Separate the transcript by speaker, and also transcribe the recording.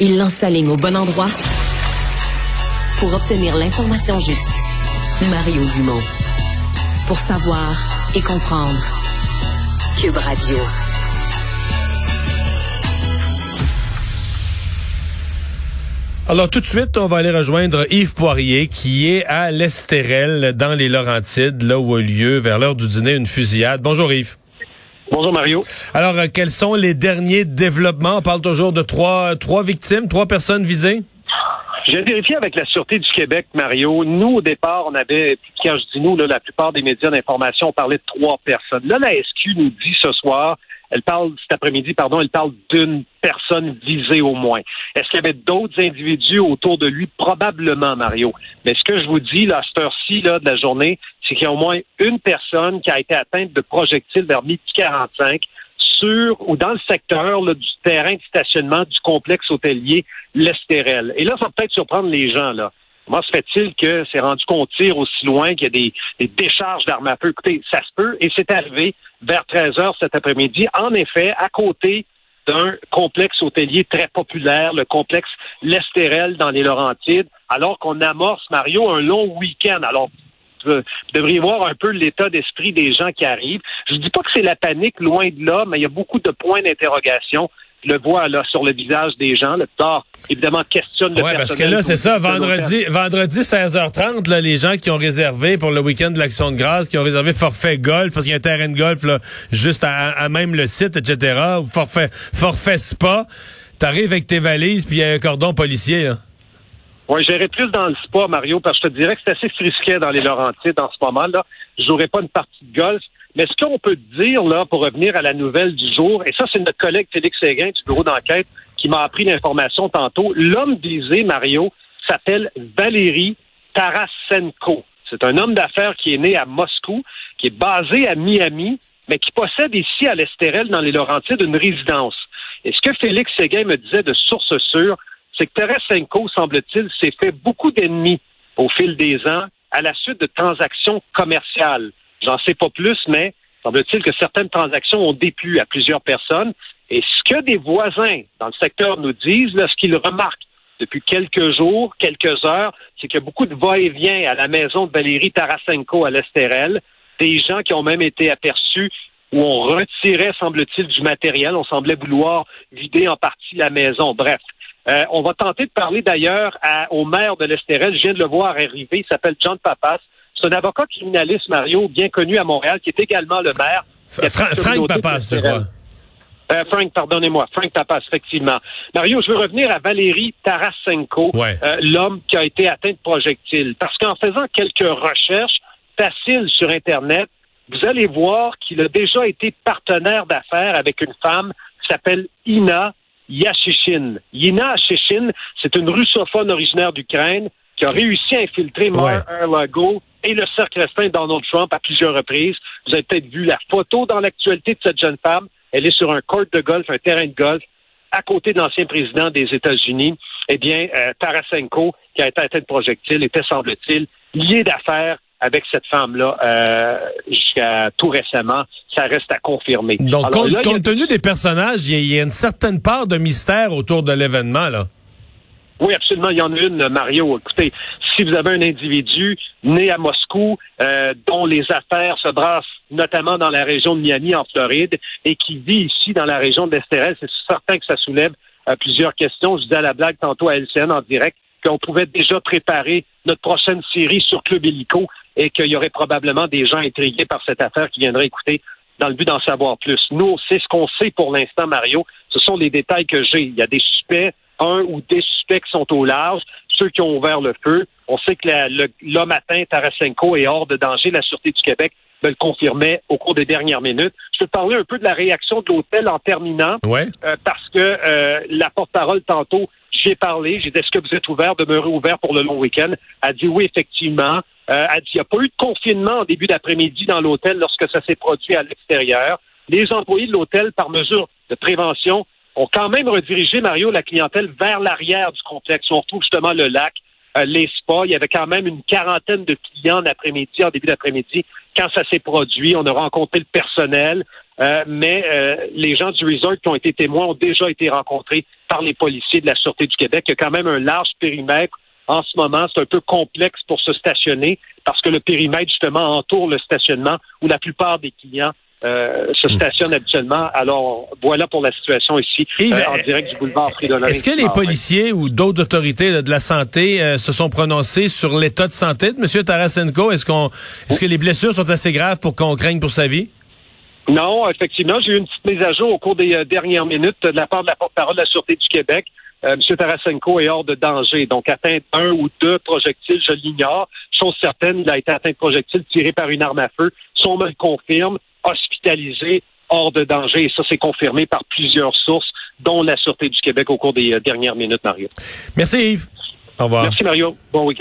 Speaker 1: Il lance sa ligne au bon endroit pour obtenir l'information juste. Mario Dumont. Pour savoir et comprendre. Cube Radio.
Speaker 2: Alors tout de suite, on va aller rejoindre Yves Poirier qui est à l'Estérel dans les Laurentides, là où a lieu vers l'heure du dîner une fusillade. Bonjour Yves.
Speaker 3: Bonjour Mario.
Speaker 2: Alors, euh, quels sont les derniers développements? On parle toujours de trois, trois victimes, trois personnes visées?
Speaker 3: J'ai vérifié avec la Sûreté du Québec, Mario. Nous, au départ, on avait, quand je dis nous, là, la plupart des médias d'information, on parlait de trois personnes. Là, la SQ nous dit ce soir elle parle cet après-midi, pardon, elle parle d'une personne visée au moins. Est-ce qu'il y avait d'autres individus autour de lui? Probablement, Mario. Mais ce que je vous dis, là, à cette heure-ci là, de la journée, c'est qu'il y a au moins une personne qui a été atteinte de projectiles vers midi 45 sur ou dans le secteur là, du terrain de stationnement du complexe hôtelier L'Estérel. Et là, ça va peut-être surprendre les gens, là. Comment se fait-il que c'est rendu qu'on tire aussi loin, qu'il y a des, décharges d'armes à feu? Écoutez, ça se peut, et c'est arrivé vers 13 heures cet après-midi. En effet, à côté d'un complexe hôtelier très populaire, le complexe L'Estérel dans les Laurentides, alors qu'on amorce, Mario, un long week-end. Alors, vous devriez voir un peu l'état d'esprit des gens qui arrivent. Je ne dis pas que c'est la panique, loin de là, mais il y a beaucoup de points d'interrogation le vois là sur le visage des gens. Le tard, évidemment, questionne le
Speaker 2: Oui, parce que là, c'est ça, vendredi, vendredi 16h30, là, les gens qui ont réservé pour le week-end de l'Action de grâce, qui ont réservé forfait golf, parce qu'il y a un terrain de golf là, juste à, même le site, etc., ou forfait, forfait spa, t'arrives avec tes valises, puis il y a un cordon policier. Là.
Speaker 3: Oui, j'irai plus dans le spa, Mario, parce que je te dirais que c'est assez frisquet dans les Laurentides en ce moment-là. Je jouerai pas une partie de golf. Mais ce qu'on peut dire, là, pour revenir à la nouvelle du jour, et ça, c'est notre collègue Félix Séguin du bureau d'enquête qui m'a appris l'information tantôt. L'homme visé, Mario, s'appelle Valérie Tarasenko. C'est un homme d'affaires qui est né à Moscou, qui est basé à Miami, mais qui possède ici à l'Estérel, dans les Laurentides, une résidence. Et ce que Félix Séguin me disait de source sûre, c'est que Tarasenko, semble-t-il, s'est fait beaucoup d'ennemis au fil des ans à la suite de transactions commerciales. J'en sais pas plus, mais semble-t-il que certaines transactions ont déplu à plusieurs personnes. Et ce que des voisins dans le secteur nous disent, ce qu'ils remarquent depuis quelques jours, quelques heures, c'est qu'il y a beaucoup de va-et-vient à la maison de Valérie Tarasenko à l'Estérel. Des gens qui ont même été aperçus où on retirait, semble-t-il, du matériel. On semblait vouloir vider en partie la maison. Bref. Euh, on va tenter de parler d'ailleurs au maire de l'Estérel. Je viens de le voir arriver. Il s'appelle John Papas. C'est un avocat criminaliste, Mario, bien connu à Montréal, qui est également le maire.
Speaker 2: Frank Papas, je crois?
Speaker 3: Euh, Frank, pardonnez-moi, Frank Papas, effectivement. Mario, je veux revenir à Valérie Tarasenko, euh, l'homme qui a été atteint de projectiles. Parce qu'en faisant quelques recherches faciles sur Internet, vous allez voir qu'il a déjà été partenaire d'affaires avec une femme qui s'appelle Ina Yashishin. Ina Yashishin, c'est une russophone originaire d'Ukraine qui a réussi à infiltrer Mar-a-Lago et le cercle restreint Donald Trump à plusieurs reprises. Vous avez peut-être vu la photo dans l'actualité de cette jeune femme. Elle est sur un court de golf, un terrain de golf, à côté de l'ancien président des États-Unis. Eh bien, euh, Tarasenko, qui a été atteint de projectile, était, semble-t-il, lié d'affaires avec cette femme-là euh, jusqu'à tout récemment. Ça reste à confirmer.
Speaker 2: Donc, compte, tenu des personnages, il y, a une certaine part de mystère autour de l'événement, là.
Speaker 3: Oui, absolument. Il y en a une, Mario. Écoutez, si vous avez un individu né à Moscou, euh, dont les affaires se brassent notamment dans la région de Miami, en Floride, et qui vit ici dans la région de c'est certain que ça soulève euh, plusieurs questions. Je disais à la blague tantôt à LCN en direct qu'on pouvait déjà préparer notre prochaine série sur Club Hélico et qu'il y aurait probablement des gens intrigués par cette affaire qui viendraient écouter dans le but d'en savoir plus. Nous, c'est ce qu'on sait pour l'instant, Mario. Ce sont les détails que j'ai. Il y a des suspects un ou des suspects qui sont au large, ceux qui ont ouvert le feu. On sait que l'homme atteint, Tarasenko, est hors de danger. La Sûreté du Québec me le confirmait au cours des dernières minutes. Je peux parler un peu de la réaction de l'hôtel en terminant,
Speaker 2: euh,
Speaker 3: parce que euh, la porte-parole tantôt, j'ai parlé, j'ai dit est-ce que vous êtes ouvert, demeurez ouvert pour le long week-end. Elle a dit oui, effectivement. Euh, elle dit il n'y a pas eu de confinement en début d'après-midi dans l'hôtel lorsque ça s'est produit à l'extérieur. Les employés de l'hôtel, par mesure de prévention, ont quand même redirigé, Mario, la clientèle vers l'arrière du complexe. On retrouve justement le lac, euh, les spas. Il y avait quand même une quarantaine de clients en après-midi, en début d'après-midi, quand ça s'est produit. On a rencontré le personnel. Euh, mais euh, les gens du resort qui ont été témoins ont déjà été rencontrés par les policiers de la Sûreté du Québec. Il y a quand même un large périmètre. En ce moment, c'est un peu complexe pour se stationner parce que le périmètre, justement, entoure le stationnement où la plupart des clients euh, se hmm. stationnent habituellement. Alors, voilà pour la situation ici, en direct du boulevard
Speaker 2: Est-ce que les policiers ou d'autres autorités de la santé se sont prononcés sur l'état de santé de M. Tarasenko? Est-ce qu'on, est-ce que les blessures sont assez graves pour qu'on craigne pour sa vie?
Speaker 3: Non, effectivement, j'ai eu une petite mise à jour au cours des euh, dernières minutes de la part de la porte-parole de la Sûreté du Québec. Euh, M. Tarasenko est hors de danger, donc atteint un ou deux projectiles, je l'ignore. Chose certaine, il a été atteint de projectiles tirés par une arme à feu. Son me confirme, hospitalisé, hors de danger. Et ça, c'est confirmé par plusieurs sources, dont la Sûreté du Québec au cours des euh, dernières minutes, Mario.
Speaker 2: Merci Yves. Au revoir.
Speaker 3: Merci Mario. Bon week-end.